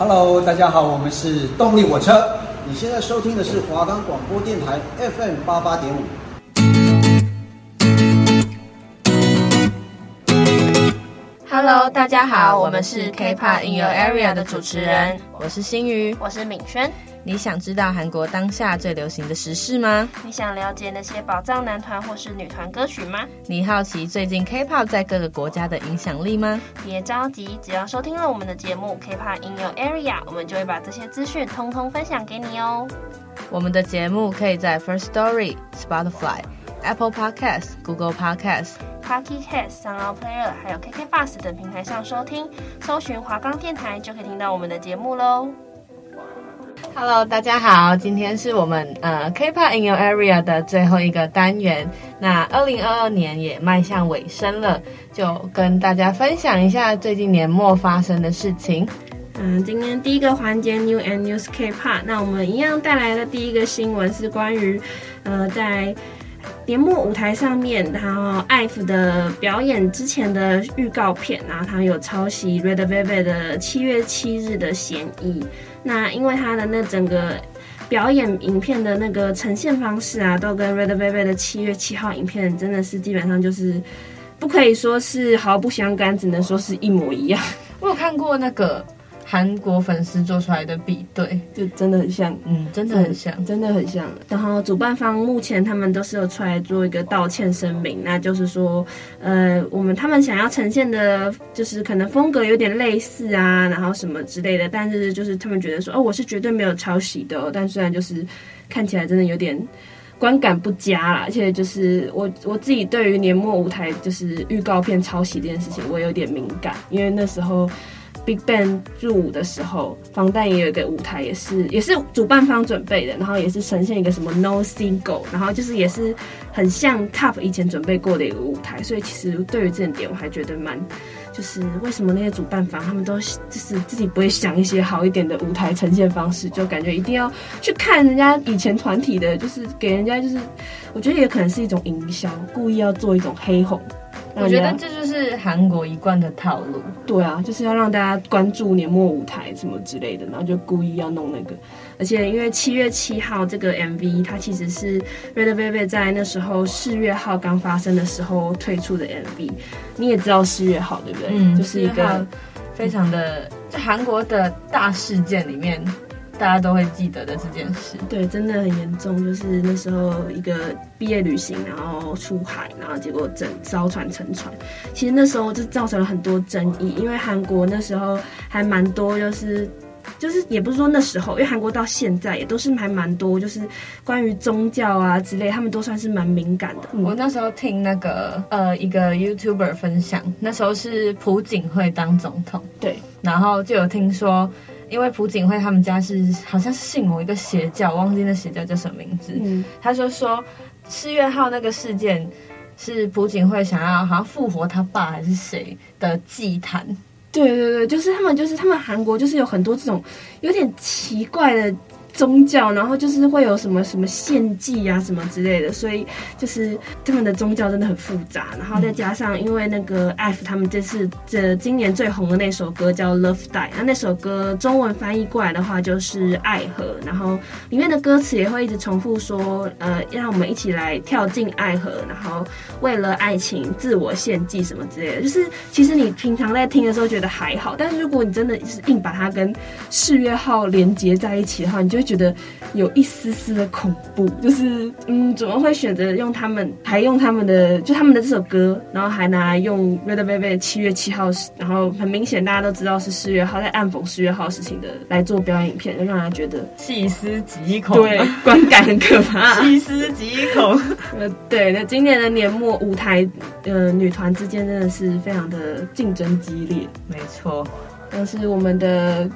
Hello，大家好，我们是动力火车。你现在收听的是华冈广播电台 FM 八八点五。Hello，大家好，我们是 K-pop in your area 的主持人，我是新宇，我是敏轩。你想知道韩国当下最流行的时事吗？你想了解那些宝藏男团或是女团歌曲吗？你好奇最近 K-pop 在各个国家的影响力吗？别着急，只要收听了我们的节目 K-pop in your area，我们就会把这些资讯通通分享给你哦。我们的节目可以在 First Story、Spotify、Apple Podcasts、Google Podcasts、Pocket Casts、SoundOn Player，还有 KK Bus 等平台上收听，搜寻华冈电台就可以听到我们的节目喽。Hello，大家好，今天是我们呃 K-pop in your area 的最后一个单元。那二零二二年也迈向尾声了，就跟大家分享一下最近年末发生的事情。嗯，今天第一个环节 New and News K-pop，那我们一样带来的第一个新闻是关于呃在年末舞台上面，然后 IVE 的表演之前的预告片，然后他有抄袭 Red Velvet 的七月七日的嫌疑。那因为他的那整个表演影片的那个呈现方式啊，都跟 Red Velvet 的七月七号影片真的是基本上就是不可以说是毫不相干，只能说是一模一样。我有看过那个。韩国粉丝做出来的比对，就真的很像，嗯，真的很像，真的很像。然后主办方目前他们都是有出来做一个道歉声明，那就是说，呃，我们他们想要呈现的，就是可能风格有点类似啊，然后什么之类的，但是就是他们觉得说，哦，我是绝对没有抄袭的哦，但虽然就是看起来真的有点观感不佳啦，而且就是我 我自己对于年末舞台就是预告片抄袭这件事情，我有点敏感，因为那时候。BigBang 入伍的时候，防弹也有一个舞台，也是也是主办方准备的，然后也是呈现一个什么 No Single，然后就是也是很像 TOP 以前准备过的一个舞台，所以其实对于这点我还觉得蛮，就是为什么那些主办方他们都就是自己不会想一些好一点的舞台呈现方式，就感觉一定要去看人家以前团体的，就是给人家就是，我觉得也可能是一种营销，故意要做一种黑红。我觉得这就是韩国一贯的套路。对啊，就是要让大家关注年末舞台什么之类的，然后就故意要弄那个。而且因为七月七号这个 MV，它其实是 Red Velvet 在那时候四月号刚发生的时候推出的 MV。你也知道四月号对不对？嗯，就是一个非常的在韩国的大事件里面。大家都会记得的这件事，对，真的很严重。就是那时候一个毕业旅行，然后出海，然后结果整艘船沉船。其实那时候就造成了很多争议，因为韩国那时候还蛮多，就是就是也不是说那时候，因为韩国到现在也都是还蛮多，就是关于宗教啊之类，他们都算是蛮敏感的。我那时候听那个呃一个 YouTuber 分享，那时候是朴槿惠当总统，对，然后就有听说。因为朴槿惠他们家是好像是信某一个邪教，忘记那邪教叫什么名字。嗯，他就说四月号那个事件是朴槿惠想要好像复活他爸还是谁的祭坛。对对对，就是他们就是他们韩国就是有很多这种有点奇怪的。宗教，然后就是会有什么什么献祭啊什么之类的，所以就是他们的宗教真的很复杂。然后再加上，因为那个 F 他们这次这今年最红的那首歌叫《Love Die》，那那首歌中文翻译过来的话就是“爱河”，然后里面的歌词也会一直重复说，呃，让我们一起来跳进爱河，然后为了爱情自我献祭什么之类的。就是其实你平常在听的时候觉得还好，但是如果你真的是硬把它跟四月号连接在一起的话，你就会觉得有一丝丝的恐怖，就是嗯，怎么会选择用他们，还用他们的，就他们的这首歌，然后还拿来用 Red Velvet 七月七号，然后很明显大家都知道是四月号，在暗讽四月号事情的来做表演影片，就让人觉得细思极恐，对，观感很可怕，细思极恐。呃，对，那今年的年末舞台，呃，女团之间真的是非常的竞争激烈，没错，但是我们的。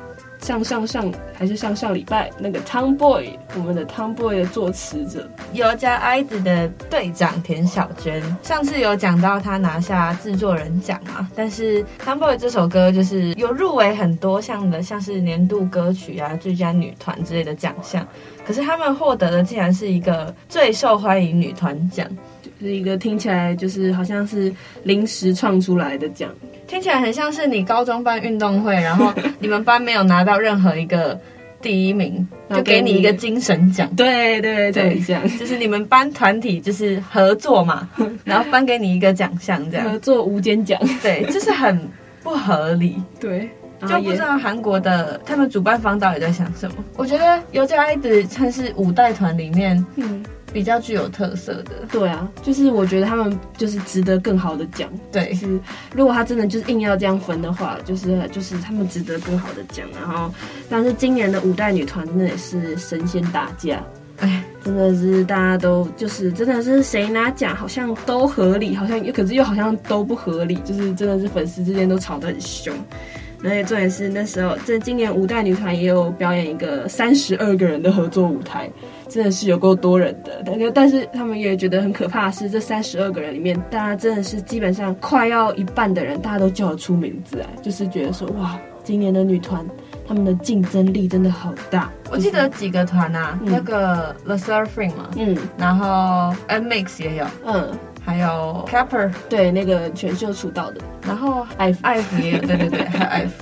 上上上还是上上礼拜那个 Tomboy，我们的 Tomboy 的作词者，有加 IZ 的队长田小娟，上次有讲到他拿下制作人奖嘛，但是 Tomboy 这首歌就是有入围很多项的，像是年度歌曲啊、最佳女团之类的奖项，可是他们获得的竟然是一个最受欢迎女团奖。是一个听起来就是好像是临时创出来的奖，听起来很像是你高中办运动会，然后你们班没有拿到任何一个第一名，就给你一个精神奖。对对对，这样就是你们班团体就是合作嘛，然后颁给你一个奖项，这样合作无间奖。对，就是很不合理。对。就不知道韩国的他们主办方到底在想什么。我觉得尤加一直算是五代团里面，嗯，比较具有特色的。对啊，就是我觉得他们就是值得更好的奖。对，就是如果他真的就是硬要这样分的话，就是就是他们值得更好的奖。然后，但是今年的五代女团真的也是神仙打架，哎，真的是大家都就是真的是谁拿奖好像都合理，好像又可是又好像都不合理，就是真的是粉丝之间都吵得很凶。而且重点是那时候，这今年五代女团也有表演一个三十二个人的合作舞台，真的是有够多人的。但是但是他们也觉得很可怕的是，这三十二个人里面，大家真的是基本上快要一半的人，大家都叫得出名字来，就是觉得说哇，今年的女团他们的竞争力真的好大。我记得几个团啊，嗯、那个 The SSERAFIM 嘛，嗯，然后 NMIXX 也有，嗯。还有 Pepper，对，那个选秀出道的，然后 IF，IF 也有，对对对，还有 IVE，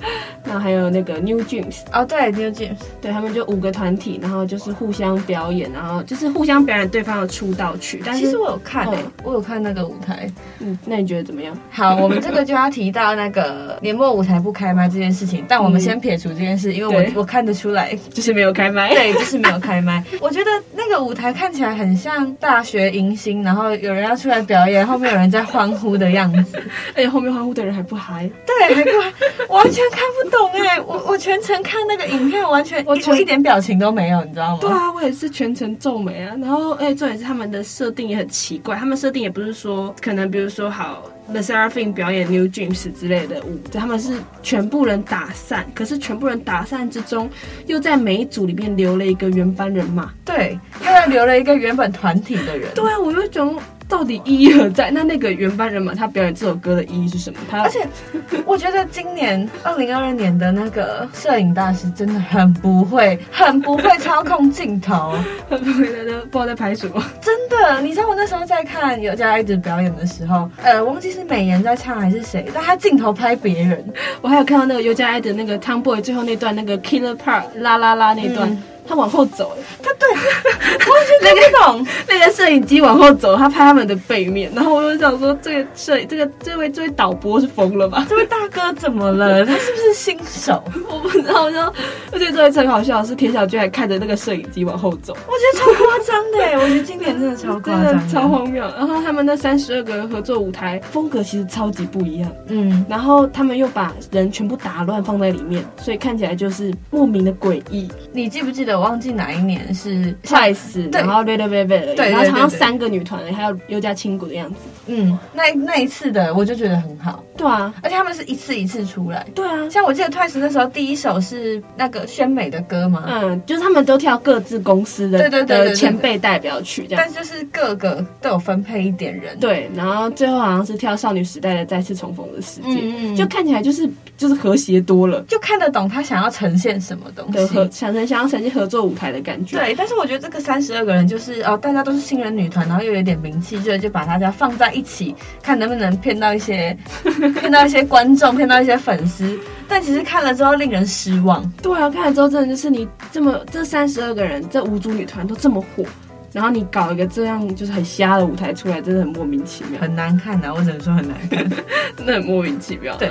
然后还有那个 New Jeans，哦对，New Jeans，对他们就五个团体，然后就是互相表演，然后就是互相表演对方的出道曲。但是其实我有看诶、我有看那个舞台，嗯，那你觉得怎么样？好，我们这个就要提到那个年末舞台不开麦这件事情，但我们先撇除这件事，因为我我看得出来。就是没有开麦，对，就是没有开麦。我觉得那个舞台看起来很像大学迎新，然后有人要出来表演，后面有人在欢呼的样子，而 且后面欢呼的人还不嗨，对，还不嗨，完全看不懂哎！我我全程看那个影片，完全我全一点表情都没有，你知道吗？对啊，我也是全程皱眉啊。然后，哎，重点是他们的设定也很奇怪，他们设定也不是说可能，比如说好 The SSERAFIM 表演 New Dreams 之类的舞，他们是全部人打散，可是全部人打散之中，又在每一组里面留了一个原班人马，对，又在留了一个原本团体的人，对啊，我就觉得。到底意义何在？那那个原班人马他表演这首歌的意义是什么？他而且我觉得今年二零二二年的那个摄影大师真的很不会，很不会操控镜头，很不会在那不知道在拍什么。真的，你知道我那时候在看尤加一直表演的时候，呃，忘记是美颜在唱还是谁，但他镜头拍别人。我还有看到那个尤加爱的那个 Tomboy 最后那段那个 Killer Part 啦啦啦那段。嗯他往后走，他对，完全听不懂。那个摄影机往后走，他拍他们的背面，然后我就想说，这个摄影，这个这位这位导播是疯了吧？这位大哥怎么了？他是不是新手？我不知道。我说，而且这位很好笑的是，田小娟还看着那个摄影机往后走，我觉得超夸张的。我觉得今年真的超夸张，超荒谬。然后他们那三十二个人合作舞台风格其实超级不一样，嗯，然后他们又把人全部打乱放在里面，所以看起来就是莫名的诡异。你记不记得？我忘记哪一年是 TWICE，然后 REDVELVET，对，然后好像三个女团，还有优家亲谷的样子。嗯，那那一次的我就觉得很好。对啊，而且他们是一次一次出来。对啊，像我记得 TWICE 那时候第一首是那个宣美的歌嘛，嗯，就是他们都跳各自公司的对对对前辈代表曲这样，但就是各个都有分配一点人。对，然后最后好像是跳少女时代的再次重逢的世界，嗯就看起来就是就是和谐多了，就看得懂他想要呈现什么东西，想成想要呈现合作舞台的感觉。对，但是我觉得这个三十二个人就是哦，大家都是新人女团，然后又有点名气，就就把大家放在一起，看能不能骗到一些 骗到一些观众，骗到一些粉丝。但其实看了之后令人失望。对啊，看了之后真的就是你这么这三十二个人，这五组女团都这么火。然后你搞一个这样就是很瞎的舞台出来，真的很莫名其妙，很难看的，我只能说很难看，真的很莫名其妙。对，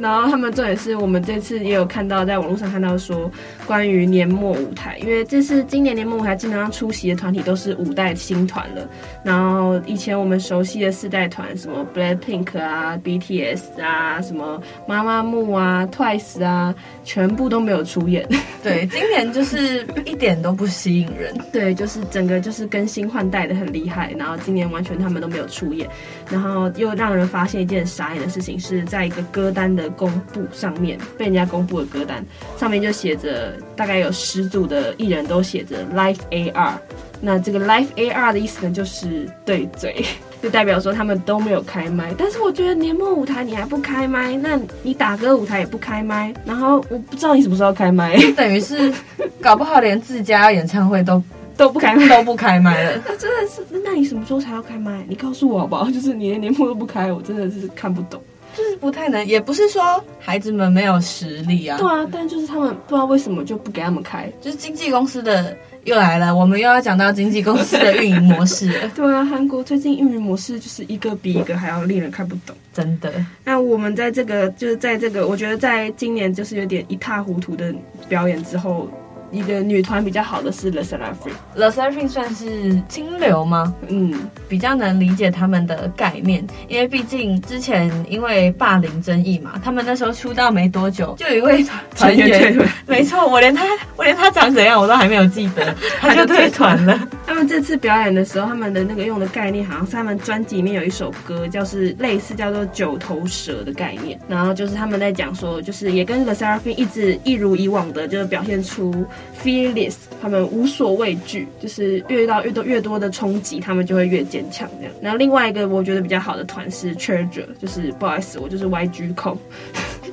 然后他们这也是我们这次也有看到，在网络上看到说关于年末舞台，因为这次今年年末舞台基本上出席的团体都是五代新团了，然后以前我们熟悉的四代团，什么 BLACKPINK 啊、BTS 啊、什么妈妈木啊、TWICE 啊，全部都没有出演。对，今年就是一点都不吸引人。对，就是整个就是。更新换代的很厉害，然后今年完全他们都没有出演，然后又让人发现一件傻眼的事情，是在一个歌单的公布上面被人家公布的歌单上面就写着大概有十组的艺人都写着 Live AR，那这个 Live AR 的意思呢就是对嘴，就代表说他们都没有开麦。但是我觉得年末舞台你还不开麦，那你打歌舞台也不开麦，然后我不知道你什么时候开麦，等于是 搞不好连自家演唱会都。都不开卖，都不开麦了。那真的是，那你什么时候才要开麦？你告诉我好不好？就是你连年末都不开，我真的是看不懂。就是不太能，也不是说孩子们没有实力啊。对啊，但就是他们不知道为什么就不给他们开。就是经纪公司的又来了，我们又要讲到经纪公司的运营模式了。对啊，韩国最近运营模式就是一个比一个还要令人看不懂，真的。那我们在这个就是在这个，我觉得在今年就是有点一塌糊涂的表演之后。一个女团比较好的是 The SSERAFIM，LE SSERAFIM 算是清流吗？嗯，比较能理解他们的概念，因为毕竟之前因为霸凌争议嘛，他们那时候出道没多久，就有一位团员，没错，我连他我连他长怎样我都还没有记得，他就退团了。他们这次表演的时候，他们的那个用的概念好像是他们专辑里面有一首歌，就是类似叫做九头蛇的概念，然后就是他们在讲说，就是也跟 LE SSERAFIM 一直一如以往的，就是表现出。Fearless，他们无所畏惧，就是遇到越多越多的冲击，他们就会越坚强这样。然后另外一个我觉得比较好的团是 Treasure，就是不好意思，我就是 YG 控。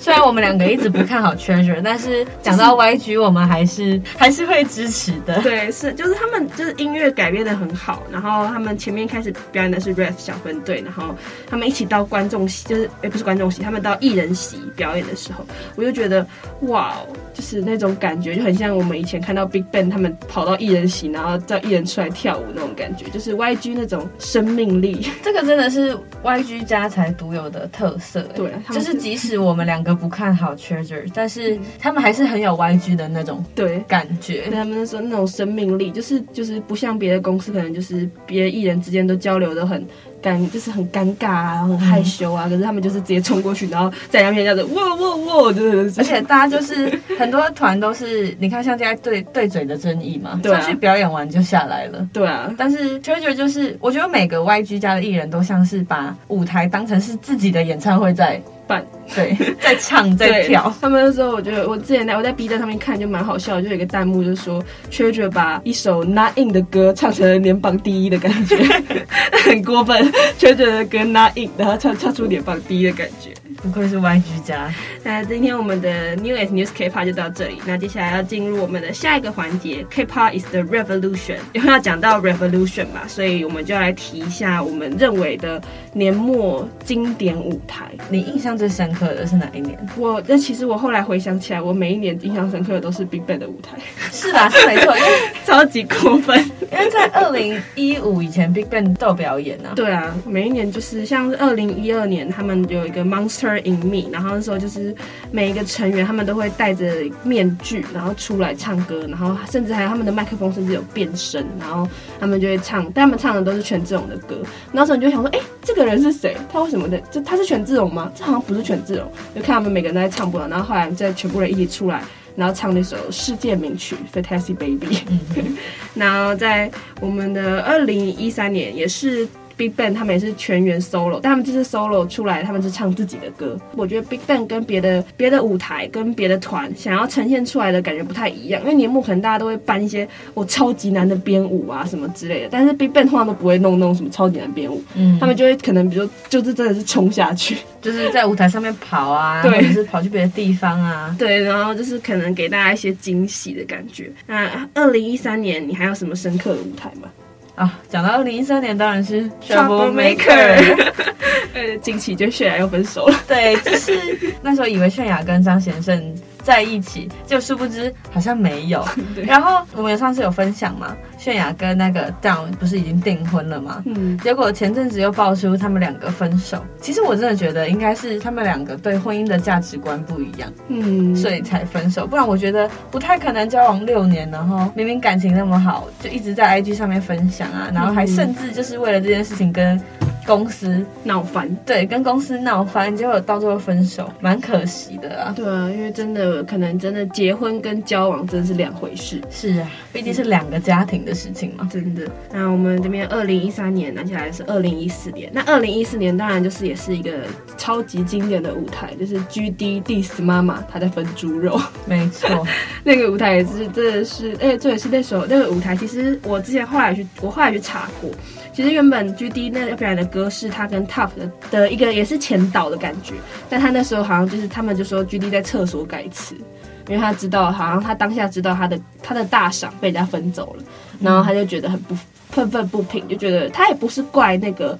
虽然我们两个一直不看好 Treasure，但是讲到 YG，我们还是 还是会支持的。对，是就是他们就是音乐改编的很好，然后他们前面开始表演的是 rap 小分队，然后他们一起到观众席，就是也不是观众席，他们到艺人席表演的时候，我就觉得哇，就是那种感觉就很像我们以前看到 BigBang 他们跑到艺人席，然后叫艺人出来跳舞那种感觉，就是 YG 那种生命力。这个真的是 YG 家才独有的特色。对，就是即使我们两个。不看好 Treasure，但是他们还是很有 YG 的那种对感觉。他们说那种生命力，就是就是不像别的公司，可能就是别的艺人之间都交流的很尴，就是很尴尬啊，很害羞啊。嗯、可是他们就是直接冲过去，然后在那边叫做哇哇哇，就是而且大家就是很多团都是，你看像现在对对嘴的争议嘛，对、啊，去表演完就下来了。对啊，但是 Treasure 就是，我觉得每个 YG 家的艺人都像是把舞台当成是自己的演唱会在。对，在唱在跳。他们那时候，我觉得我之前在我在 B 站上面看就蛮好笑的，就有一个弹幕就说，Treasure 把一首 Not In 的歌唱成了年榜第一的感觉，很过分。全程的歌那硬然后唱唱出脸放低的感觉。不愧是 YG 家。那今天我们的 New S News K-pop 就到这里。那接下来要进入我们的下一个环节，K-pop is the revolution。因为要讲到 revolution 嘛，所以我们就要来提一下我们认为的年末经典舞台。你印象最深刻的是哪一年？我那其实我后来回想起来，我每一年印象深刻的都是 BigBang 的舞台。是吧，是没错，因为 超级过分。因为在二零一五以前，BigBang 都有表演啊。对啊，每一年就是像是二零一二年，他们有一个 Monster。In Me，然后那时候就是每一个成员他们都会戴着面具，然后出来唱歌，然后甚至还有他们的麦克风甚至有变声，然后他们就会唱，但他们唱的都是权志龙的歌。那时候你就想说，哎，这个人是谁？他为什么的？就他是权志龙吗？这好像不是权志龙。就看他们每个人都在唱不了，然后后来再全部人一起出来，然后唱那首世界名曲《Fantasy Baby》。然后在我们的二零一三年也是。BigBang 他们也是全员 solo，但他们这次 solo 出来，他们是唱自己的歌。我觉得 BigBang 跟别的别的舞台跟别的团想要呈现出来的感觉不太一样，因为年末可能大家都会搬一些我超级难的编舞啊什么之类的，但是 BigBang 通常都不会弄那种什么超级难编舞，嗯，他们就会可能比如就是真的是冲下去，就是在舞台上面跑啊，对，或者是跑去别的地方啊，对，然后就是可能给大家一些惊喜的感觉。那二零一三年你还有什么深刻的舞台吗？啊，讲到二零一三年，当然是 Troublemaker。呃，近期就泫雅又分手了。对，就是 那时候以为泫雅跟张贤胜在一起，就殊不知好像没有。然后我们上次有分享嘛，泫雅跟那个 Down 不是已经订婚了吗？嗯。结果前阵子又爆出他们两个分手。其实我真的觉得应该是他们两个对婚姻的价值观不一样，嗯，所以才分手。不然我觉得不太可能交往六年，然后明明感情那么好，就一直在 IG 上面分享啊，然后还甚至就是为了这件事情跟。公司闹翻，对，跟公司闹翻，结果到最后分手，蛮可惜的啊。对啊，因为真的可能真的结婚跟交往真的是两回事。是啊，毕竟是两个家庭的事情嘛。真的。那我们这边二零一三年拿下来是二零一四年，那二零一四年当然就是也是一个超级经典的舞台，就是 GD diss 妈妈她在分猪肉。没错，那个舞台也是真的是，哎，这也是那首那个舞台，其实我之前后来去，我后来去查过。其实原本 GD 那个表演的歌是他跟 TOP 的的一个也是前导的感觉，但他那时候好像就是他们就说 GD 在厕所改词，因为他知道，好像他当下知道他的他的大赏被人家分走了，然后他就觉得很不愤愤不平，就觉得他也不是怪那个。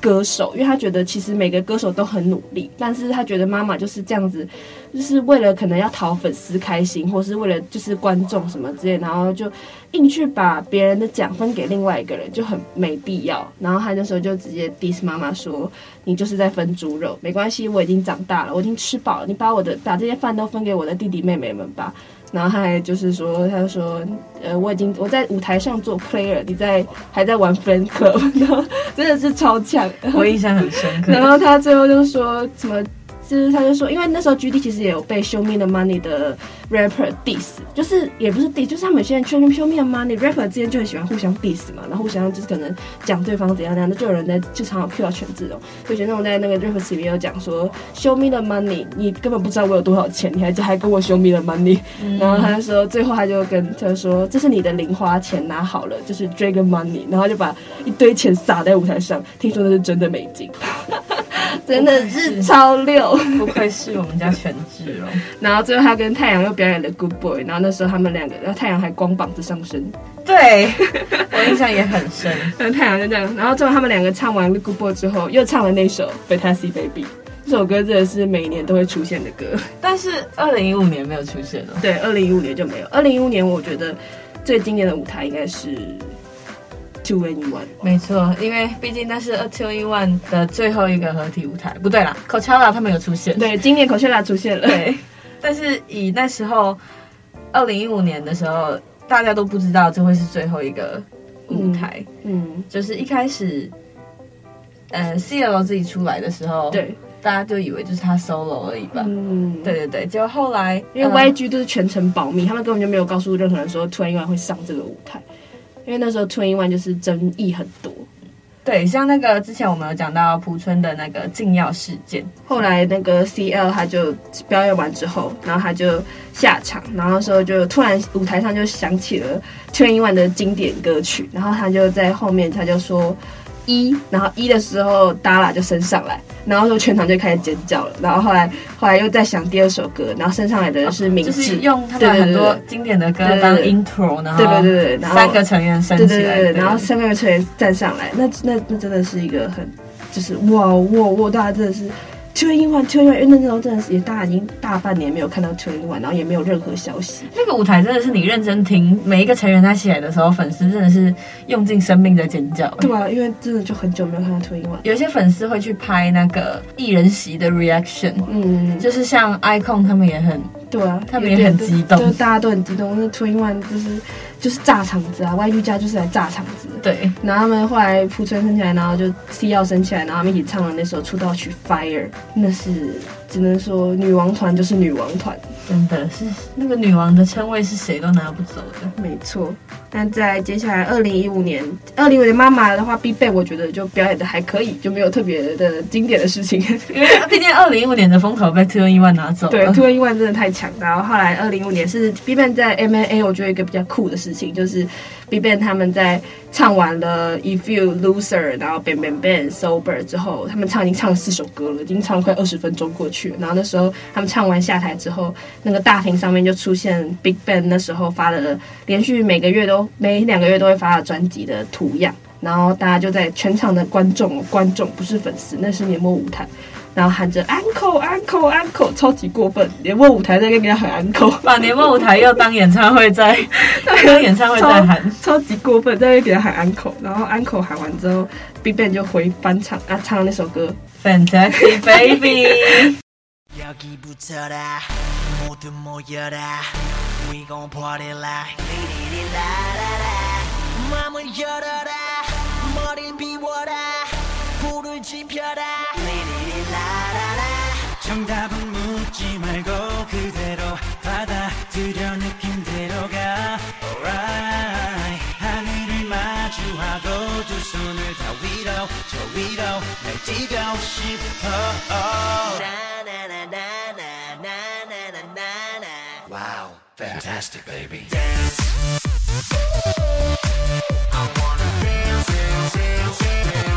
歌手，因为他觉得其实每个歌手都很努力，但是他觉得妈妈就是这样子，就是为了可能要讨粉丝开心，或是为了就是观众什么之类，然后就硬去把别人的奖分给另外一个人，就很没必要。然后他那时候就直接 diss 妈妈说：“你就是在分猪肉，没关系，我已经长大了，我已经吃饱了，你把我的把这些饭都分给我的弟弟妹妹们吧。”然后他还就是说，他说，呃，我已经我在舞台上做 player，你在还在玩 friend club，然后真的是超强，我印象很深刻。然后他最后就说什么？就是他就说，因为那时候 G D 其实也有被 Show Me the Money 的 rapper diss，就是也不是 diss，就是他们有些人 Show Me Show Me the Money，rapper 之间就很喜欢互相 diss 嘛，然后互相就是可能讲对方怎样怎样，就有人在就常常 Q 到权志龙，就觉得那种在那个 rapper 里面有讲说 Show Me the Money，你根本不知道我有多少钱，你还还跟我 Show Me the Money，、嗯、然后他就说最后他就跟他就说这是你的零花钱拿好了，就是 Dragon Money，然后就把一堆钱撒在舞台上，听说那是真的美金。真的是超六，不愧是我们家全智哦。然后最后他跟太阳又表演了 Good Boy，然后那时候他们两个，然后太阳还光膀子上身，对 我印象也很深。然后太阳就这样，然后最后他们两个唱完了 Good Boy 之后，又唱了那首 Fantasy Baby，这首歌真的是每年都会出现的歌。但是二零一五年没有出现了，对，二零一五年就没有。二零一五年我觉得最经典的舞台应该是。2NE1，没错，因为毕竟那是 2NE1 的最后一个合体舞台。不对啦，Coachella 他们有出现。对，今年 Coachella 出现了。对，但是以那时候二零一五年的时候，大家都不知道这会是最后一个舞台。嗯，嗯就是一开始，呃，CL 自己出来的时候，对，大家就以为就是他 solo 而已吧。嗯，对对对，就后来因为 YG 都是全程保密，嗯、他们根本就没有告诉任何人说 2NE1 会上这个舞台。因为那时候 2NE1 就是争议很多，对，像那个之前我们有讲到朴春的那个禁药事件，后来那个 CL 他就表演完之后，然后他就下场，然后时候就突然舞台上就响起了 2NE1 的经典歌曲，然后他就在后面他就说。一，然后一的时候，Dara 就升上来，然后就全场就开始尖叫了。然后后来，后来又在响第二首歌，然后升上来的人是明智，就是用他们很多经典的歌当 intro，然后对对对对，然后三个成员升起来，对对对，然后三个成员站上来，那那那真的是一个很，就是哇哇哇，大家真的是。2NE1 2NE1，因为那时候真的是也大已经大半年没有看到 2NE1，然后也没有任何消息。那个舞台真的是你认真听，每一个成员他起来的时候，粉丝真的是用尽生命的尖叫。对啊，因为真的就很久没有看到 2NE1。有些粉丝会去拍那个艺人席的 reaction，嗯，就是像 icon 他们也很，对啊，他们也很激动，就大家都很激动。那 2NE1 就是。就是炸场子啊，YG 家就是来炸场子。对，然后他们后来朴春升起来，然后就 C 要升起来，然后他们一起唱了那首出道曲《Fire》，那是只能说女王团就是女王团，真的是那个女王的称谓是谁都拿不走的。没错。但在接下来二零一五年，二零一五年妈妈的话，BigBang 我觉得就表演的还可以，就没有特别的经典的事情，因为毕竟二零一五年的风头被 2NE1 拿走了。对，2NE1 真的太强，然后后来二零一五年是 BigBang 在 M&A，我觉得一个比较酷的事情就是 BigBang 他们在唱完了 If You Loser，然后 Bang Bang Bang Sober 之后，他们唱已经唱了四首歌了，已经唱了快二十分钟过去了。然后那时候他们唱完下台之后，那个大屏上面就出现 BigBang 那时候发的连续每个月都。每两个月都会发的专辑的图样，然后大家就在全场的观众，观众不是粉丝，那是年末舞台，然后喊着 uncle uncle uncle，超级过分，年末舞台在跟人家喊 uncle，把年末舞台又当演唱会在，当演唱会在喊。超，超级过分，在那给他喊 uncle，然后 uncle 喊完之后，BigBang 就回翻唱啊，唱那首歌。Fantastic Baby。 불을 지펴라. 라라라. 정답은 묻지 말고 그대로 받아들여 느낌대로 가 Alright. 하늘을 마주하고 두 손을 다 위로 저 위로 날 뛰고 싶어. 나나나나나나나나나 Wow, fantastic baby. Dance. I wanna dance, dance, dance, dance.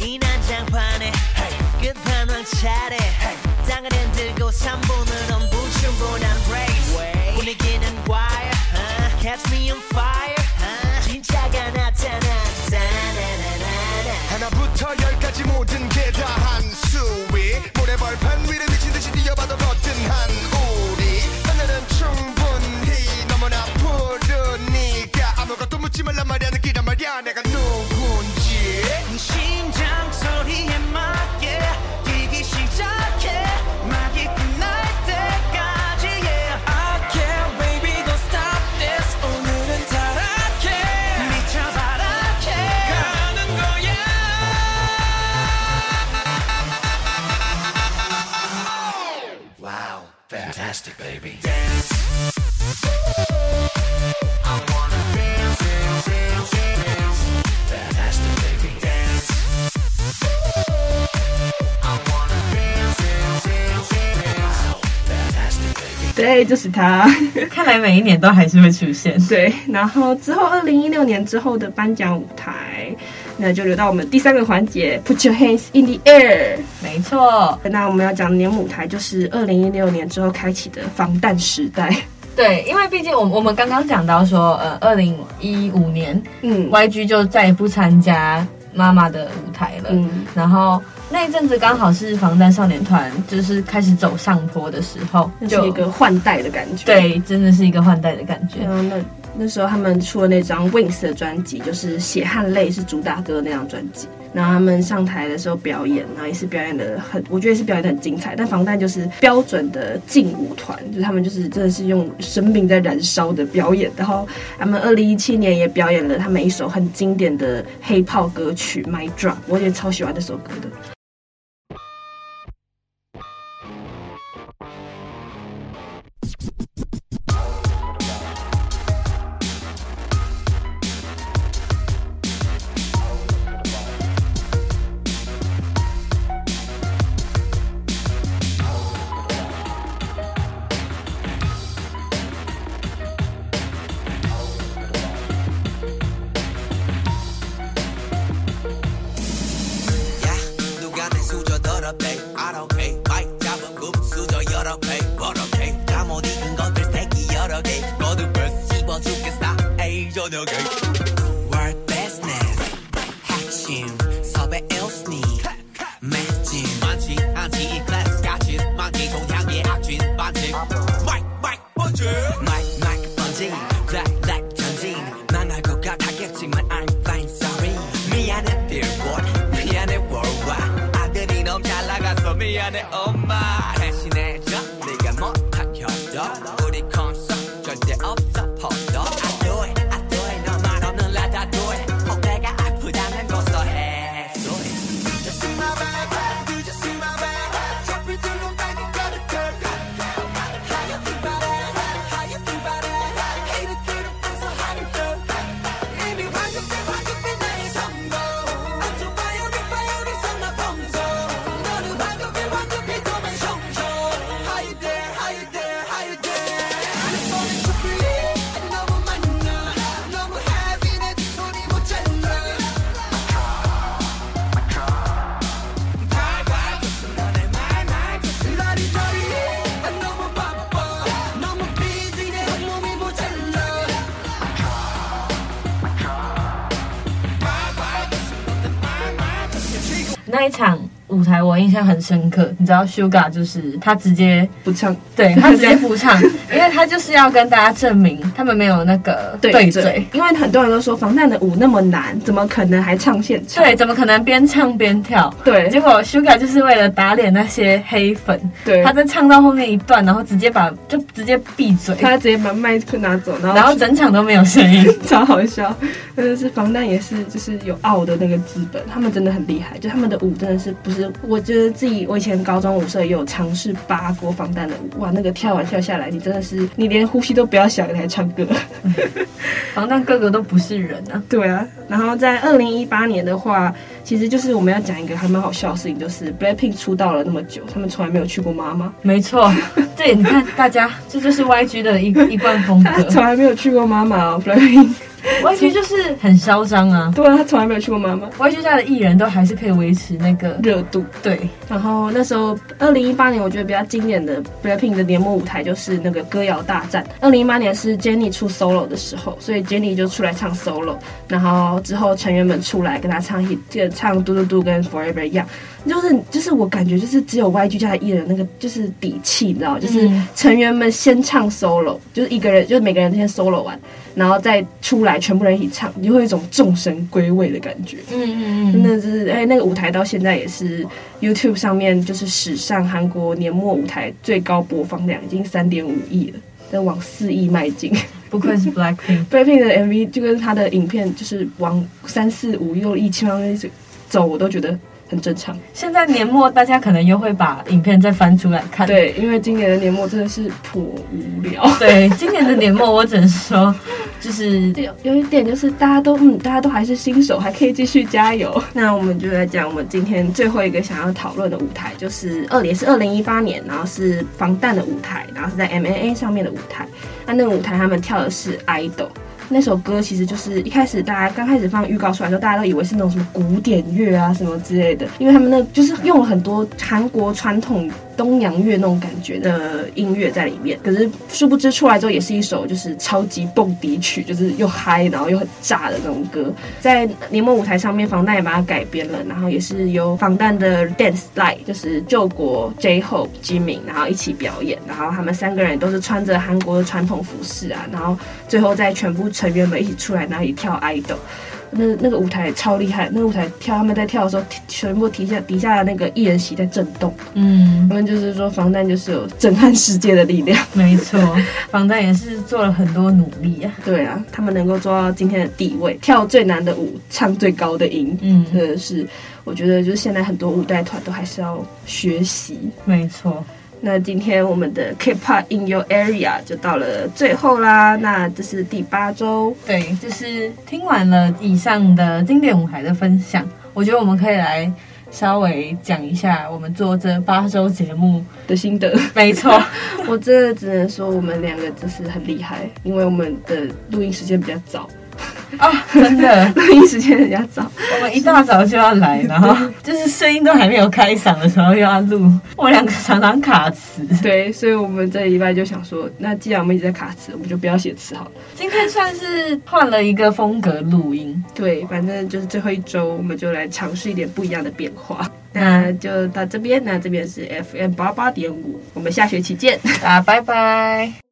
이 난장판에 끝판왕 차례. 땅을 흔들고 3분은 엄부 Johnny. 对，就是他。看来每一年都还是会出现。对，然后之后二零一六年之后的颁奖舞台，那就留到我们第三个环节，Put your hands in the air。没错，那我们要讲的年舞台就是二零一六年之后开启的防弹时代。对，因为毕竟我我们刚刚讲到说，呃，二零一五年，嗯 YG 就再也不参加妈妈的舞台了。嗯然后那一阵子刚好是防弹少年团就是开始走上坡的时候，那是一个换代的感觉。对，真的是一个换代的感觉。然后那那时候他们出了那张 Wings 的专辑，就是血汗泪是主打歌的那张专辑。然后他们上台的时候表演，然后也是表演的很，我觉得也是表演的很精彩。但防弹就是标准的劲舞团，就是他们就是真的是用生命在燃烧的表演。然后他们二零一七年也表演了他们一首很经典的黑炮歌曲《My Drop》，我也超喜欢这首歌的。핵심 섭외 일스니 맷진 많지 않지 이 클래스 같이 많기 동향의 악진 반칙 마이크 마이크 번지 마이크 마이크 번지 블랙 블랙 전진 망할 것 같았겠지만 I'm fine sorry 미안해 billboard 미안해 worldwide 아들이 너무 잘 나가서 미안해 엄 一场舞台我印象很深刻，你知道 Sugar 就是他直接不唱，对他直接不唱，因为他就是要跟大家证明他们没有那个对嘴。因为很多人都说防弹的舞那么难，怎么可能还唱现场？对，怎么可能边唱边跳？对，结果 Sugar 就是为了打脸那些黑粉，对，他在唱到后面一段，然后直接把就直接闭嘴，他直接把麦克拿走，然后然后整场都没有声音，超好笑。真的是防弹也是就是有傲的那个资本，他们真的很厉害，就他们的舞真的是不是？我觉得自己我以前高中舞社也有尝试扒过防弹的舞，哇，那个跳完跳下来，你真的是你连呼吸都不要想，你还唱歌。防弹个个都不是人啊。对啊，然后在二零一八年的话，其实就是我们要讲一个还蛮好笑的事情，就是 Blackpink 出道了那么久，他们从来没有去过妈妈。没错，对，你看大家，这就是 YG 的一一贯风格，他从来没有去过妈妈哦，Blackpink。YG 就是很嚣张啊对啊，他从来没有去过妈妈。，YG 家的艺人都还是可以维持那个热度。对，然后那时候，二零一八年我觉得比较经典的 BLACKPINK 的年末舞台就是那个歌谣大战。二零一八年是 Jennie 出 solo 的时候，所以 Jennie 就出来唱 solo，然后之后成员们出来跟他唱 hit，就唱嘟嘟嘟跟 Forever 一样，就是就是我感觉就是只有 YG 家的艺人那个就是底气，你知道，就是成员们先唱 solo，就是一个人就是每个人先 solo 完，然后再出来全部人一起唱，你就会有一种众神归位的感觉。嗯嗯嗯真的是哎、那个舞台到现在也是 YouTube 上面就是史上韩国年末舞台最高播放量，已经三点五亿了，在往四亿迈进。不愧是 Blackpink。BLACKPINK 的 MV 就跟他的影片就是往三四五六亿、七八亿走，我都觉得很正常。现在年末大家可能又会把影片再翻出来看。对，因为今年的年末真的是颇无聊。对，今年的年末我只能说，就是有有一点就是大家都嗯，大家都还是新手，还可以继续加油。那我们就来讲我们今天最后一个想要讨论的舞台，就是二也是二零一八年，然后是防弹的舞台，然后是在 MNA 上面的舞台。那那个舞台他们跳的是 idol。那首歌其实就是一开始大家刚开始放预告出来的时候，大家都以为是那种什么古典乐啊什么之类的，因为他们那就是用了很多韩国传统东洋乐那种感觉的音乐在里面。可是殊不知出来之后也是一首就是超级蹦迪曲，就是又嗨然后又很炸的那种歌。在年末舞台上面，防弹也把它改编了，然后也是由防弹的 Dance Light 就是救国 J-Hope 金敏，然后一起表演，然后他们三个人都是穿着韩国的传统服饰啊，然后最后再全部。成员们一起出来，那里跳 idol，那那个舞台超厉害。那个舞台跳，他们在跳的时候，全部底下底下的那个艺人席在震动。嗯，他们就是说，防弹就是有震撼世界的力量。没错，防弹也是做了很多努力啊。对啊，他们能够做到今天的地位，跳最难的舞，唱最高的音，嗯，真的是我觉得就是现在很多舞代团都还是要学习。没错。那今天我们的 K-pop in your area 就到了最后啦，那这是第八周，对，就是听完了以上的经典舞台的分享，我觉得我们可以来稍微讲一下我们做这八周节目的心得。没错，我真的只能说我们两个就是很厉害，因为我们的录音时间比较早。啊、哦，真的，录音时间人家早，我们一大早就要来，然后 就是声音都还没有开嗓的时候又要录，我两个常常卡词。对，所以我们这礼拜就想说，那既然我们一直在卡词，我们就不要写词好了。今天算是换了一个风格录音，对，反正就是最后一周，我们就来尝试一点不一样的变化。那就到这边，那这边是 FM 八八点五，我们下学期见，啊，拜拜。